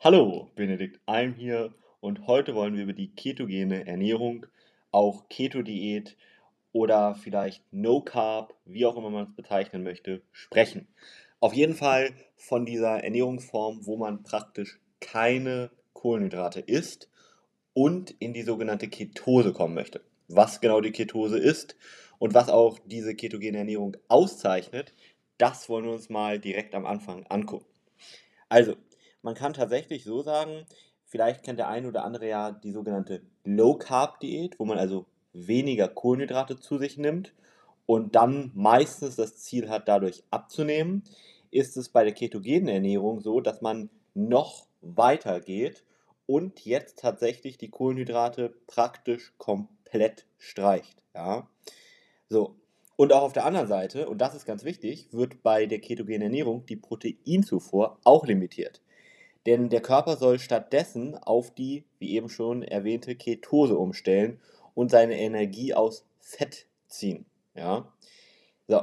Hallo, Benedikt Alm hier und heute wollen wir über die ketogene Ernährung, auch Keto-Diät oder vielleicht No Carb, wie auch immer man es bezeichnen möchte, sprechen. Auf jeden Fall von dieser Ernährungsform, wo man praktisch keine Kohlenhydrate isst und in die sogenannte Ketose kommen möchte. Was genau die Ketose ist und was auch diese ketogene Ernährung auszeichnet, das wollen wir uns mal direkt am Anfang angucken. Also, man kann tatsächlich so sagen, vielleicht kennt der eine oder andere ja die sogenannte Low Carb Diät, wo man also weniger Kohlenhydrate zu sich nimmt und dann meistens das Ziel hat, dadurch abzunehmen, ist es bei der ketogenen Ernährung so, dass man noch weiter geht und jetzt tatsächlich die Kohlenhydrate praktisch komplett streicht. Ja? So. Und auch auf der anderen Seite, und das ist ganz wichtig, wird bei der ketogenen Ernährung die Proteinzufuhr auch limitiert. Denn der Körper soll stattdessen auf die, wie eben schon erwähnte, Ketose umstellen und seine Energie aus Fett ziehen. Ja? So.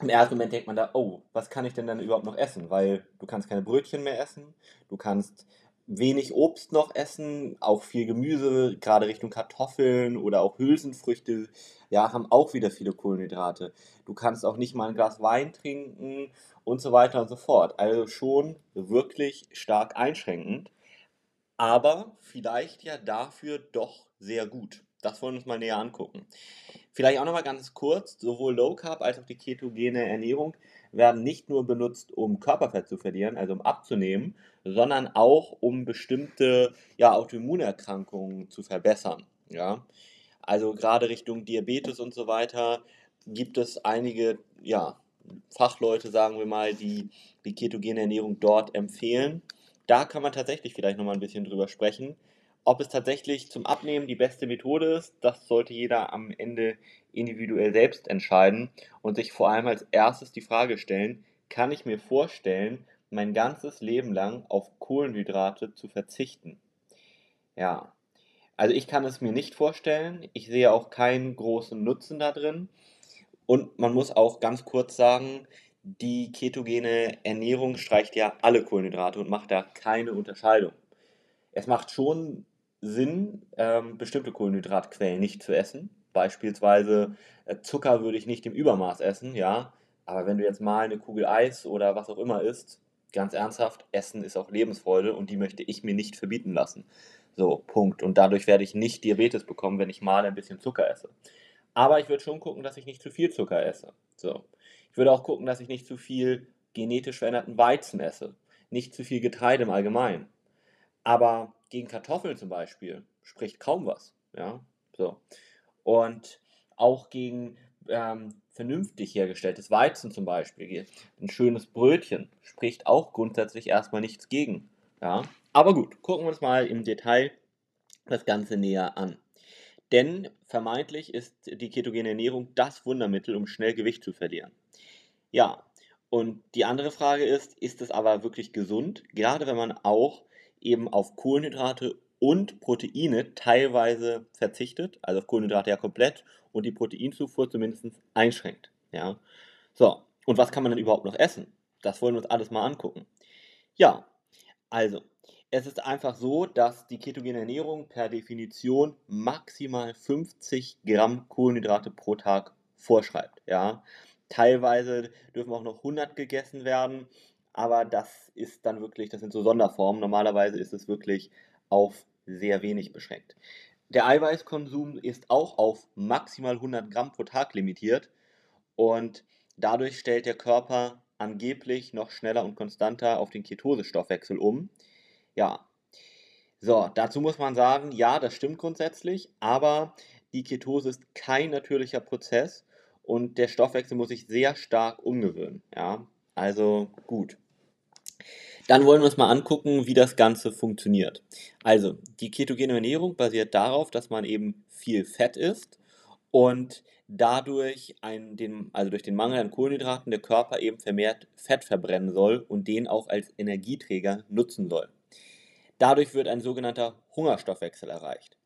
Im ersten Moment denkt man da, oh, was kann ich denn dann überhaupt noch essen? Weil du kannst keine Brötchen mehr essen, du kannst wenig Obst noch essen, auch viel Gemüse, gerade Richtung Kartoffeln oder auch Hülsenfrüchte, ja, haben auch wieder viele Kohlenhydrate. Du kannst auch nicht mal ein Glas Wein trinken und so weiter und so fort. Also schon wirklich stark einschränkend, aber vielleicht ja dafür doch sehr gut. Das wollen wir uns mal näher angucken. Vielleicht auch nochmal ganz kurz, sowohl Low Carb als auch die ketogene Ernährung werden nicht nur benutzt, um Körperfett zu verlieren, also um abzunehmen, sondern auch um bestimmte ja, Autoimmunerkrankungen zu verbessern. Ja? Also gerade Richtung Diabetes und so weiter gibt es einige ja, Fachleute, sagen wir mal, die die ketogene Ernährung dort empfehlen. Da kann man tatsächlich vielleicht nochmal ein bisschen drüber sprechen. Ob es tatsächlich zum Abnehmen die beste Methode ist, das sollte jeder am Ende individuell selbst entscheiden und sich vor allem als erstes die Frage stellen, kann ich mir vorstellen, mein ganzes Leben lang auf Kohlenhydrate zu verzichten? Ja, also ich kann es mir nicht vorstellen. Ich sehe auch keinen großen Nutzen da drin. Und man muss auch ganz kurz sagen, die ketogene Ernährung streicht ja alle Kohlenhydrate und macht da keine Unterscheidung. Es macht schon Sinn, ähm, bestimmte Kohlenhydratquellen nicht zu essen. Beispielsweise äh, Zucker würde ich nicht im Übermaß essen, ja. Aber wenn du jetzt mal eine Kugel Eis oder was auch immer isst, ganz ernsthaft, Essen ist auch Lebensfreude und die möchte ich mir nicht verbieten lassen. So, Punkt. Und dadurch werde ich nicht Diabetes bekommen, wenn ich mal ein bisschen Zucker esse. Aber ich würde schon gucken, dass ich nicht zu viel Zucker esse. So. Ich würde auch gucken, dass ich nicht zu viel genetisch veränderten Weizen esse. Nicht zu viel Getreide im Allgemeinen. Aber gegen Kartoffeln zum Beispiel spricht kaum was. Ja, so. Und auch gegen ähm, vernünftig hergestelltes Weizen zum Beispiel, ein schönes Brötchen, spricht auch grundsätzlich erstmal nichts gegen. Ja, aber gut, gucken wir uns mal im Detail das Ganze näher an. Denn vermeintlich ist die ketogene Ernährung das Wundermittel, um schnell Gewicht zu verlieren. Ja, und die andere Frage ist, ist es aber wirklich gesund? Gerade wenn man auch eben auf Kohlenhydrate und Proteine teilweise verzichtet, also auf Kohlenhydrate ja komplett und die Proteinzufuhr zumindest einschränkt. Ja? So, und was kann man denn überhaupt noch essen? Das wollen wir uns alles mal angucken. Ja, also, es ist einfach so, dass die ketogene Ernährung per Definition maximal 50 Gramm Kohlenhydrate pro Tag vorschreibt. Ja? Teilweise dürfen auch noch 100 gegessen werden aber das ist dann wirklich, das sind so Sonderformen. Normalerweise ist es wirklich auf sehr wenig beschränkt. Der Eiweißkonsum ist auch auf maximal 100 Gramm pro Tag limitiert und dadurch stellt der Körper angeblich noch schneller und konstanter auf den Ketosestoffwechsel um. Ja, so, dazu muss man sagen, ja, das stimmt grundsätzlich, aber die Ketose ist kein natürlicher Prozess und der Stoffwechsel muss sich sehr stark umgewöhnen. Ja, also gut. Dann wollen wir uns mal angucken, wie das Ganze funktioniert. Also, die ketogene Ernährung basiert darauf, dass man eben viel Fett isst und dadurch ein, den, also durch den Mangel an Kohlenhydraten der Körper eben vermehrt Fett verbrennen soll und den auch als Energieträger nutzen soll. Dadurch wird ein sogenannter Hungerstoffwechsel erreicht.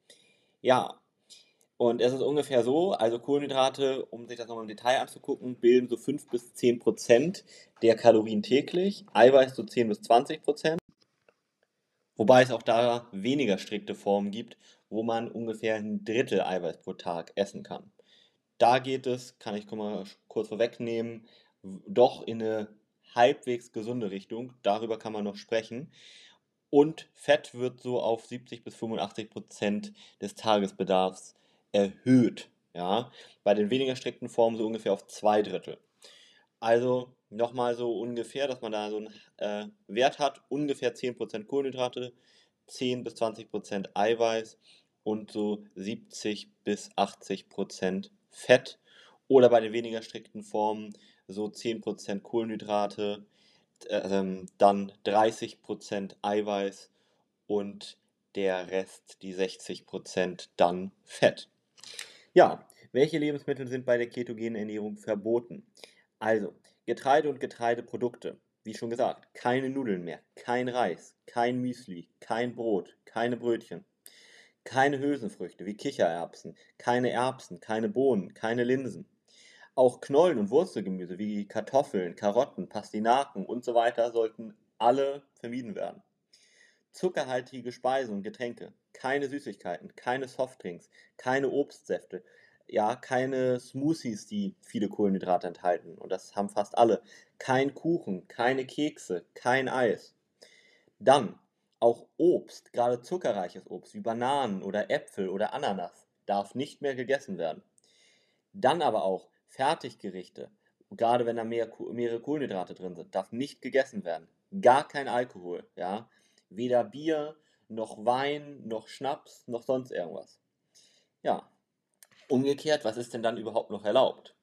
Ja, und es ist ungefähr so, also Kohlenhydrate, um sich das nochmal im Detail anzugucken, bilden so 5 bis 10 Prozent der Kalorien täglich, Eiweiß so 10 bis 20 Prozent. Wobei es auch da weniger strikte Formen gibt, wo man ungefähr ein Drittel Eiweiß pro Tag essen kann. Da geht es, kann ich mal kurz vorwegnehmen, doch in eine halbwegs gesunde Richtung. Darüber kann man noch sprechen. Und Fett wird so auf 70 bis 85 Prozent des Tagesbedarfs erhöht. Ja? Bei den weniger strikten Formen so ungefähr auf zwei Drittel. Also nochmal so ungefähr, dass man da so einen äh, Wert hat, ungefähr 10% Kohlenhydrate, 10 bis 20% Eiweiß und so 70 bis 80% Fett. Oder bei den weniger strikten Formen so 10% Kohlenhydrate, äh, dann 30% Eiweiß und der Rest, die 60%, dann Fett. Ja, welche Lebensmittel sind bei der ketogenen Ernährung verboten? Also, Getreide und Getreideprodukte. Wie schon gesagt, keine Nudeln mehr, kein Reis, kein Müsli, kein Brot, keine Brötchen. Keine Hülsenfrüchte wie Kichererbsen, keine Erbsen, keine Bohnen, keine Linsen. Auch Knollen und Wurzelgemüse wie Kartoffeln, Karotten, Pastinaken und so weiter sollten alle vermieden werden. Zuckerhaltige Speisen und Getränke, keine Süßigkeiten, keine Softdrinks, keine Obstsäfte, ja, keine Smoothies, die viele Kohlenhydrate enthalten. Und das haben fast alle. Kein Kuchen, keine Kekse, kein Eis. Dann auch Obst, gerade zuckerreiches Obst wie Bananen oder Äpfel oder Ananas, darf nicht mehr gegessen werden. Dann aber auch Fertiggerichte, gerade wenn da mehr, mehrere Kohlenhydrate drin sind, darf nicht gegessen werden. Gar kein Alkohol, ja. Weder Bier, noch Wein, noch Schnaps, noch sonst irgendwas. Ja. Umgekehrt, was ist denn dann überhaupt noch erlaubt?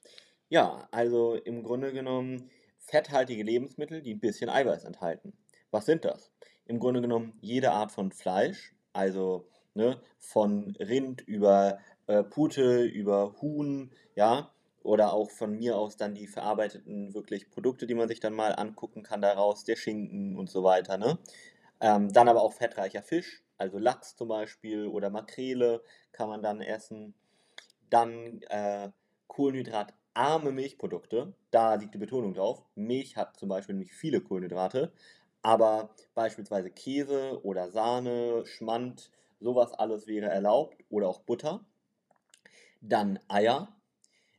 Ja, also im Grunde genommen fetthaltige Lebensmittel, die ein bisschen Eiweiß enthalten. Was sind das? im Grunde genommen jede Art von Fleisch, also ne, von Rind über äh, Pute, über Huhn, ja, oder auch von mir aus dann die verarbeiteten wirklich Produkte, die man sich dann mal angucken kann daraus, der Schinken und so weiter, ne? Ähm, dann aber auch fettreicher Fisch, also Lachs zum Beispiel oder Makrele kann man dann essen. Dann äh, kohlenhydratarme Milchprodukte, da liegt die Betonung drauf. Milch hat zum Beispiel nämlich viele Kohlenhydrate, aber beispielsweise Käse oder Sahne, Schmand, sowas alles wäre erlaubt oder auch Butter. Dann Eier,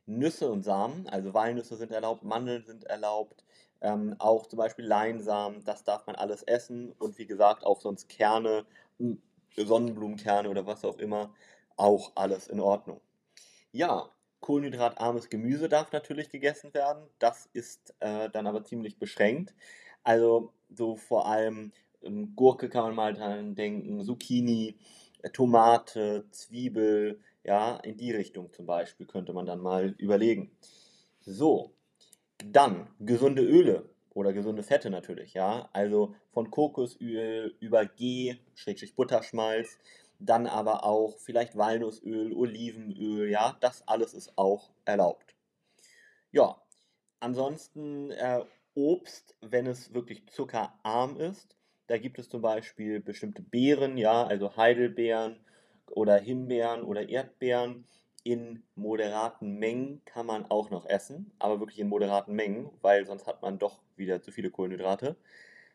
Nüsse und Samen, also Walnüsse sind erlaubt, Mandeln sind erlaubt, ähm, auch zum Beispiel Leinsamen, das darf man alles essen und wie gesagt auch sonst Kerne, hm, Sonnenblumenkerne oder was auch immer, auch alles in Ordnung. Ja, kohlenhydratarmes Gemüse darf natürlich gegessen werden, das ist äh, dann aber ziemlich beschränkt. Also so vor allem ähm, Gurke kann man mal dran denken, Zucchini, äh, Tomate, Zwiebel, ja, in die Richtung zum Beispiel könnte man dann mal überlegen. So, dann gesunde Öle oder gesunde Fette natürlich, ja, also von Kokosöl über G, Schrägstrich Butterschmalz, dann aber auch vielleicht Walnussöl, Olivenöl, ja, das alles ist auch erlaubt. Ja, ansonsten äh, Obst, wenn es wirklich zuckerarm ist. Da gibt es zum Beispiel bestimmte Beeren, ja, also Heidelbeeren oder Himbeeren oder Erdbeeren. In moderaten Mengen kann man auch noch essen, aber wirklich in moderaten Mengen, weil sonst hat man doch wieder zu viele Kohlenhydrate.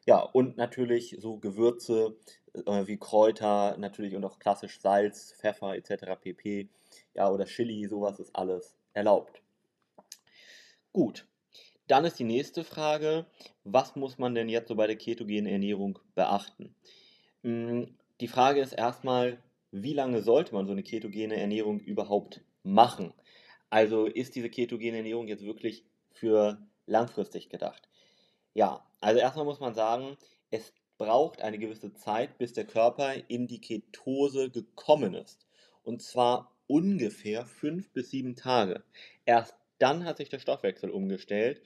Ja, und natürlich so Gewürze äh, wie Kräuter, natürlich und auch klassisch Salz, Pfeffer etc. pp. Ja, oder Chili, sowas ist alles erlaubt. Gut, dann ist die nächste Frage, was muss man denn jetzt so bei der ketogenen Ernährung beachten? Hm, die Frage ist erstmal, wie lange sollte man so eine ketogene Ernährung überhaupt machen? Also ist diese ketogene Ernährung jetzt wirklich für langfristig gedacht? Ja, also erstmal muss man sagen, es braucht eine gewisse Zeit, bis der Körper in die Ketose gekommen ist. Und zwar ungefähr fünf bis sieben Tage. Erst dann hat sich der Stoffwechsel umgestellt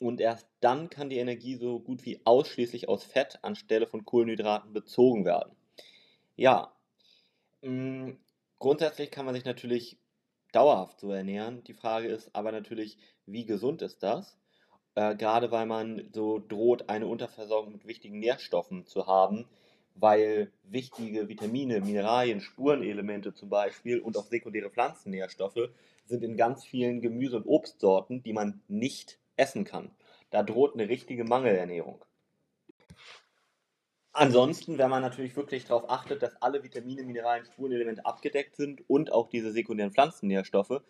und erst dann kann die Energie so gut wie ausschließlich aus Fett anstelle von Kohlenhydraten bezogen werden. Ja, mm, grundsätzlich kann man sich natürlich dauerhaft so ernähren. Die Frage ist aber natürlich, wie gesund ist das? Äh, gerade weil man so droht, eine Unterversorgung mit wichtigen Nährstoffen zu haben, weil wichtige Vitamine, Mineralien, Spurenelemente zum Beispiel und auch sekundäre Pflanzennährstoffe sind in ganz vielen Gemüse- und Obstsorten, die man nicht essen kann. Da droht eine richtige Mangelernährung. Ansonsten, wenn man natürlich wirklich darauf achtet, dass alle Vitamine, Mineralien, Spurenelemente abgedeckt sind und auch diese sekundären Pflanzennährstoffe,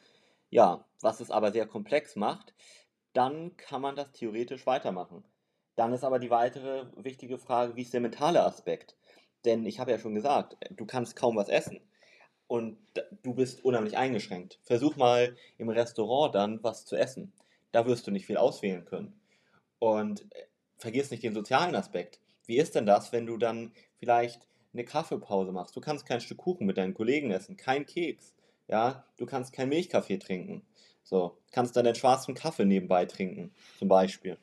ja, was es aber sehr komplex macht, dann kann man das theoretisch weitermachen. Dann ist aber die weitere wichtige Frage, wie ist der mentale Aspekt? Denn ich habe ja schon gesagt, du kannst kaum was essen und du bist unheimlich eingeschränkt. Versuch mal im Restaurant dann was zu essen. Da wirst du nicht viel auswählen können. Und äh, vergiss nicht den sozialen Aspekt. Wie ist denn das, wenn du dann vielleicht eine Kaffeepause machst? Du kannst kein Stück Kuchen mit deinen Kollegen essen, kein Keks. Ja, du kannst kein Milchkaffee trinken. So, kannst dann den schwarzen Kaffee nebenbei trinken, zum Beispiel.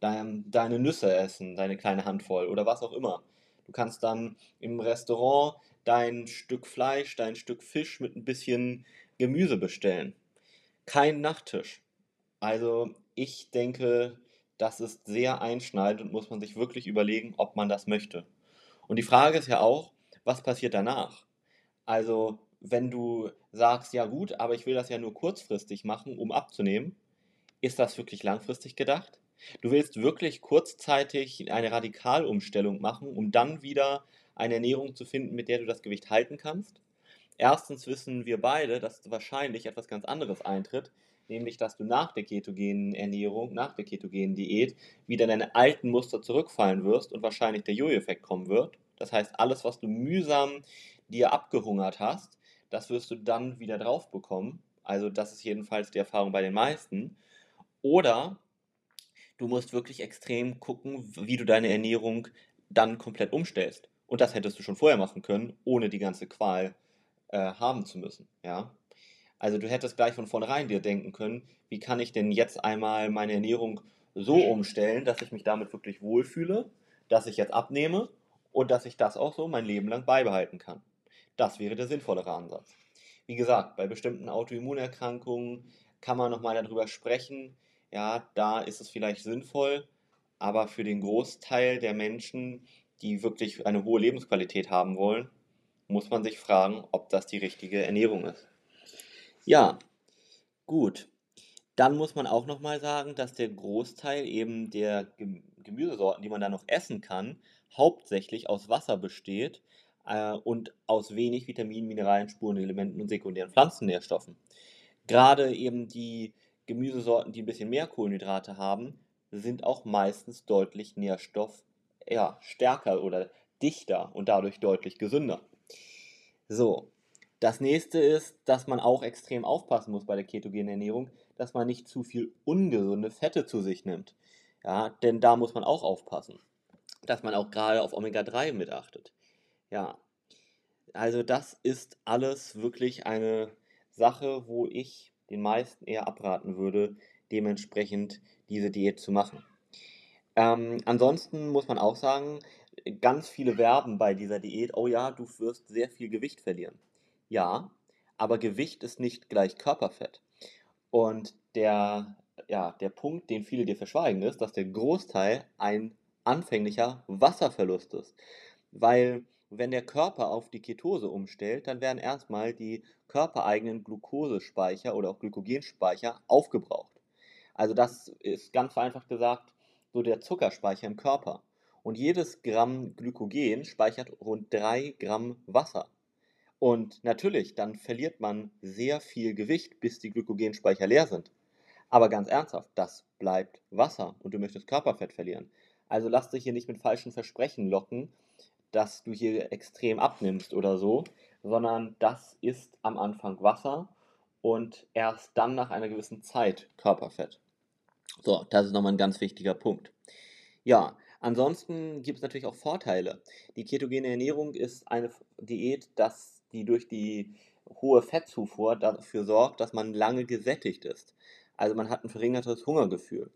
Dein, deine Nüsse essen, deine kleine Handvoll oder was auch immer. Du kannst dann im Restaurant dein Stück Fleisch, dein Stück Fisch mit ein bisschen Gemüse bestellen. Kein Nachttisch. Also ich denke, das ist sehr einschneidend und muss man sich wirklich überlegen, ob man das möchte. Und die Frage ist ja auch, was passiert danach? Also wenn du sagst, ja gut, aber ich will das ja nur kurzfristig machen, um abzunehmen, ist das wirklich langfristig gedacht? Du willst wirklich kurzzeitig eine Radikalumstellung machen, um dann wieder eine Ernährung zu finden, mit der du das Gewicht halten kannst? Erstens wissen wir beide, dass wahrscheinlich etwas ganz anderes eintritt, nämlich dass du nach der ketogenen Ernährung, nach der ketogenen Diät wieder in deine alten Muster zurückfallen wirst und wahrscheinlich der Jojo-Effekt kommen wird. Das heißt, alles, was du mühsam dir abgehungert hast, das wirst du dann wieder drauf bekommen. Also das ist jedenfalls die Erfahrung bei den meisten. Oder du musst wirklich extrem gucken, wie du deine Ernährung dann komplett umstellst. Und das hättest du schon vorher machen können, ohne die ganze Qual äh, haben zu müssen. Ja? Also du hättest gleich von vornherein dir denken können, wie kann ich denn jetzt einmal meine Ernährung so umstellen, dass ich mich damit wirklich wohlfühle, dass ich jetzt abnehme und dass ich das auch so mein Leben lang beibehalten kann. Das wäre der sinnvollere Ansatz. Wie gesagt, bei bestimmten Autoimmunerkrankungen kann man nochmal darüber sprechen. Ja, da ist es vielleicht sinnvoll, aber für den Großteil der Menschen, die wirklich eine hohe Lebensqualität haben wollen, muss man sich fragen, ob das die richtige Ernährung ist. Ja, gut. Dann muss man auch nochmal sagen, dass der Großteil eben der Gemüsesorten, die man da noch essen kann, hauptsächlich aus Wasser besteht äh, und aus wenig Vitaminen, Mineralien, Spurenelementen und sekundären Pflanzennährstoffen. Gerade eben die Gemüsesorten, die ein bisschen mehr Kohlenhydrate haben, sind auch meistens deutlich Nährstoff ja, stärker oder dichter und dadurch deutlich gesünder. So, das nächste ist, dass man auch extrem aufpassen muss bei der ketogenen Ernährung, dass man nicht zu viel ungesunde Fette zu sich nimmt. Ja, denn da muss man auch aufpassen, dass man auch gerade auf Omega-3 mitachtet. Ja, also das ist alles wirklich eine Sache, wo ich den meisten eher abraten würde, dementsprechend diese Diät zu machen. Ähm, ansonsten muss man auch sagen, ganz viele werben bei dieser Diät, oh ja, du wirst sehr viel Gewicht verlieren. Ja, aber Gewicht ist nicht gleich Körperfett. Und der, ja, der Punkt, den viele dir verschweigen, ist, dass der Großteil ein anfänglicher Wasserverlust ist. Weil wenn der Körper auf die Ketose umstellt, dann werden erstmal die körpereigenen Glukosespeicher oder auch Glykogenspeicher aufgebraucht. Also das ist ganz vereinfacht gesagt so der Zuckerspeicher im Körper. Und jedes Gramm Glykogen speichert rund 3 Gramm Wasser. Und natürlich, dann verliert man sehr viel Gewicht, bis die Glykogenspeicher leer sind. Aber ganz ernsthaft, das bleibt Wasser und du möchtest Körperfett verlieren. Also lass dich hier nicht mit falschen Versprechen locken, dass du hier extrem abnimmst oder so, sondern das ist am Anfang Wasser und erst dann nach einer gewissen Zeit Körperfett. So, das ist nochmal ein ganz wichtiger Punkt. Ja, ansonsten gibt es natürlich auch Vorteile. Die ketogene Ernährung ist eine Diät, das die durch die hohe Fettzufuhr dafür sorgt, dass man lange gesättigt ist. Also man hat ein verringertes Hungergefühl.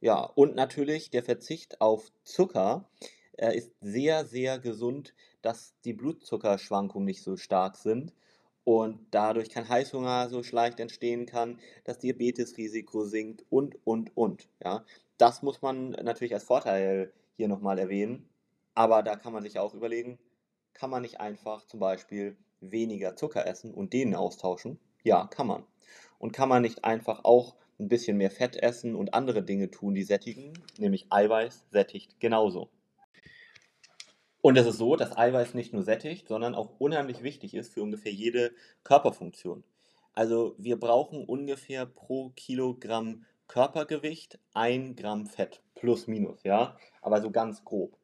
Ja, und natürlich der Verzicht auf Zucker äh, ist sehr, sehr gesund, dass die Blutzuckerschwankungen nicht so stark sind und dadurch kein Heißhunger so leicht entstehen kann, das Diabetesrisiko sinkt und, und, und. Ja, das muss man natürlich als Vorteil hier nochmal erwähnen. Aber da kann man sich auch überlegen, kann man nicht einfach zum Beispiel weniger Zucker essen und den austauschen? Ja, kann man. Und kann man nicht einfach auch ein bisschen mehr Fett essen und andere Dinge tun, die sättigen, nämlich Eiweiß sättigt genauso. Und es ist so, dass Eiweiß nicht nur sättigt, sondern auch unheimlich wichtig ist für ungefähr jede Körperfunktion. Also wir brauchen ungefähr pro Kilogramm Körpergewicht 1 Gramm Fett, plus minus, ja, aber so ganz grob.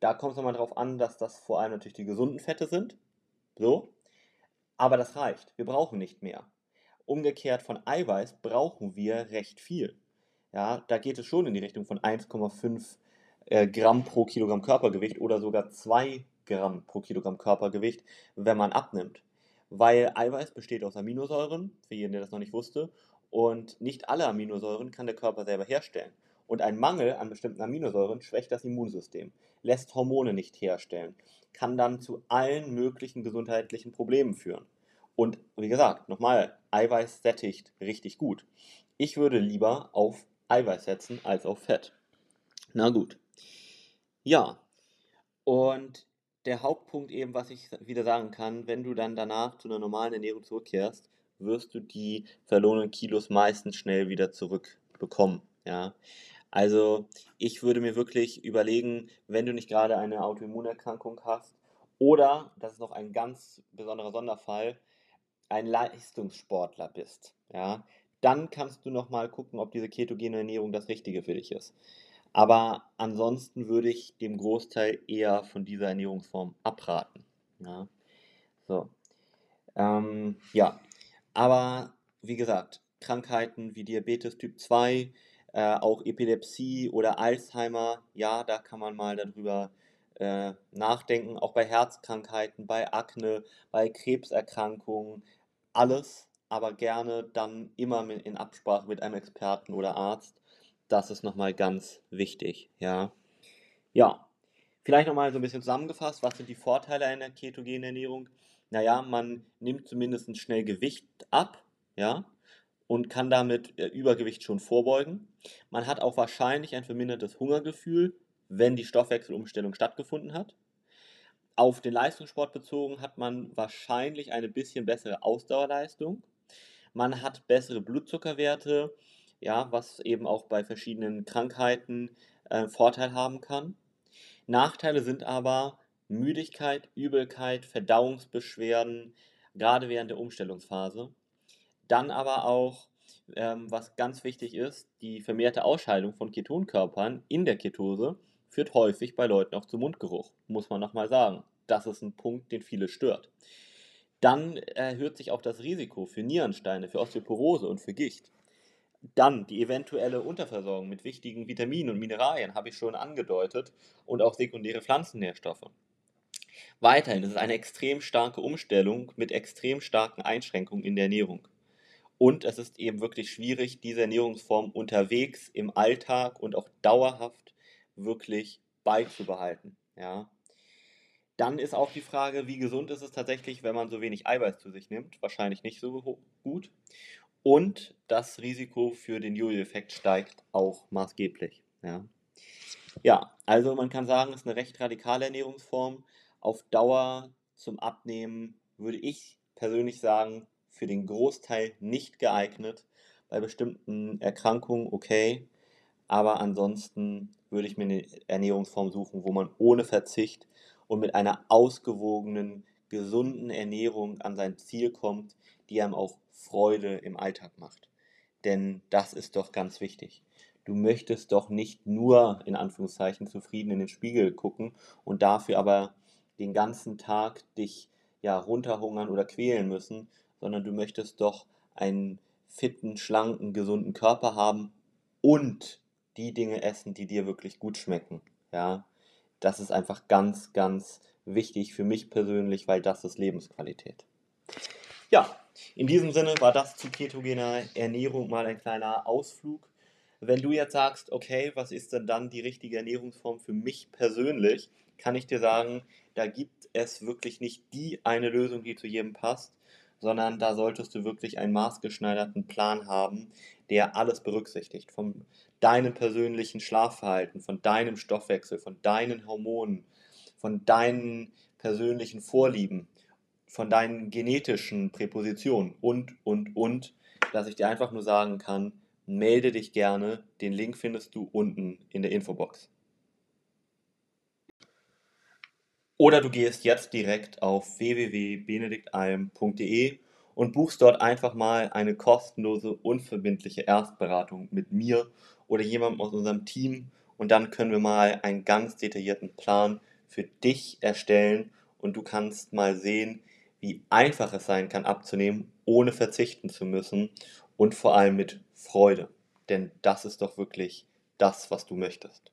Da kommt es nochmal darauf an, dass das vor allem natürlich die gesunden Fette sind, so, aber das reicht, wir brauchen nicht mehr. Umgekehrt von Eiweiß brauchen wir recht viel. Ja, da geht es schon in die Richtung von 1,5 äh, Gramm pro Kilogramm Körpergewicht oder sogar 2 Gramm pro Kilogramm Körpergewicht, wenn man abnimmt. Weil Eiweiß besteht aus Aminosäuren, für jeden, der das noch nicht wusste, und nicht alle Aminosäuren kann der Körper selber herstellen. Und ein Mangel an bestimmten Aminosäuren schwächt das Immunsystem, lässt Hormone nicht herstellen, kann dann zu allen möglichen gesundheitlichen Problemen führen. Und wie gesagt, nochmal, Eiweiß sättigt richtig gut. Ich würde lieber auf Eiweiß setzen als auf Fett. Na gut. Ja, und der Hauptpunkt eben, was ich wieder sagen kann, wenn du dann danach zu einer normalen Ernährung zurückkehrst, wirst du die verlorenen Kilos meistens schnell wieder zurückbekommen. Ja, also ich würde mir wirklich überlegen, wenn du nicht gerade eine Autoimmunerkrankung hast oder, das ist noch ein ganz besonderer Sonderfall, ein Leistungssportler bist, ja, dann kannst du nochmal gucken, ob diese ketogene Ernährung das Richtige für dich ist. Aber ansonsten würde ich dem Großteil eher von dieser Ernährungsform abraten. Ja, so. Ähm, ja, aber wie gesagt, Krankheiten wie Diabetes Typ 2, äh, auch Epilepsie oder Alzheimer, ja, da kann man mal darüber äh, nachdenken. Auch bei Herzkrankheiten, bei Akne, bei Krebserkrankungen, alles aber gerne dann immer in Absprache mit einem Experten oder Arzt. Das ist nochmal ganz wichtig, ja. Ja, vielleicht nochmal so ein bisschen zusammengefasst, was sind die Vorteile einer ketogenen Ernährung? Naja, man nimmt zumindest schnell Gewicht ab, ja, und kann damit äh, Übergewicht schon vorbeugen. Man hat auch wahrscheinlich ein vermindertes Hungergefühl, wenn die Stoffwechselumstellung stattgefunden hat. Auf den Leistungssport bezogen hat man wahrscheinlich eine bisschen bessere Ausdauerleistung. Man hat bessere Blutzuckerwerte, ja, was eben auch bei verschiedenen Krankheiten äh, Vorteil haben kann. Nachteile sind aber Müdigkeit, Übelkeit, Verdauungsbeschwerden, gerade während der Umstellungsphase. Dann aber auch, ähm, was ganz wichtig ist, die vermehrte Ausscheidung von Ketonkörpern in der Ketose führt häufig bei Leuten auch zu Mundgeruch, muss man nochmal sagen. Das ist ein Punkt, den viele stört. Dann erhöht sich auch das Risiko für Nierensteine, für Osteoporose und für Gicht. Dann die eventuelle Unterversorgung mit wichtigen Vitaminen und Mineralien habe ich schon angedeutet und auch sekundäre Pflanzennährstoffe. Weiterhin ist es eine extrem starke Umstellung mit extrem starken Einschränkungen in der Ernährung. Und es ist eben wirklich schwierig, diese Ernährungsform unterwegs im Alltag und auch dauerhaft wirklich beizubehalten. Ja. Dann ist auch die Frage, wie gesund ist es tatsächlich, wenn man so wenig Eiweiß zu sich nimmt? Wahrscheinlich nicht so gut. Und das Risiko für den Jojo-Effekt steigt auch maßgeblich. Ja. ja, also man kann sagen, es ist eine recht radikale Ernährungsform. Auf Dauer zum Abnehmen würde ich persönlich sagen, für den Großteil nicht geeignet. Bei bestimmten Erkrankungen okay, aber ansonsten würde ich mir eine Ernährungsform suchen, wo man ohne Verzicht und mit einer ausgewogenen, gesunden Ernährung an sein Ziel kommt, die einem auch Freude im Alltag macht. Denn das ist doch ganz wichtig. Du möchtest doch nicht nur in Anführungszeichen zufrieden in den Spiegel gucken und dafür aber den ganzen Tag dich ja runterhungern oder quälen müssen, sondern du möchtest doch einen fitten, schlanken, gesunden Körper haben und die Dinge essen, die dir wirklich gut schmecken. Ja, das ist einfach ganz, ganz wichtig für mich persönlich, weil das ist Lebensqualität. Ja, in diesem Sinne war das zu ketogener Ernährung mal ein kleiner Ausflug. Wenn du jetzt sagst, okay, was ist denn dann die richtige Ernährungsform für mich persönlich, kann ich dir sagen, da gibt es wirklich nicht die eine Lösung, die zu jedem passt, sondern da solltest du wirklich einen maßgeschneiderten Plan haben, der alles berücksichtigt. Von deinem persönlichen Schlafverhalten, von deinem Stoffwechsel, von deinen Hormonen, von deinen persönlichen Vorlieben, von deinen genetischen Präpositionen und, und, und, dass ich dir einfach nur sagen kann, melde dich gerne. Den Link findest du unten in der Infobox. Oder du gehst jetzt direkt auf www.benediktalm.de und buchst dort einfach mal eine kostenlose, unverbindliche Erstberatung mit mir oder jemandem aus unserem Team und dann können wir mal einen ganz detaillierten Plan für dich erstellen und du kannst mal sehen, wie einfach es sein kann abzunehmen, ohne verzichten zu müssen und vor allem mit Freude. Denn das ist doch wirklich das, was du möchtest.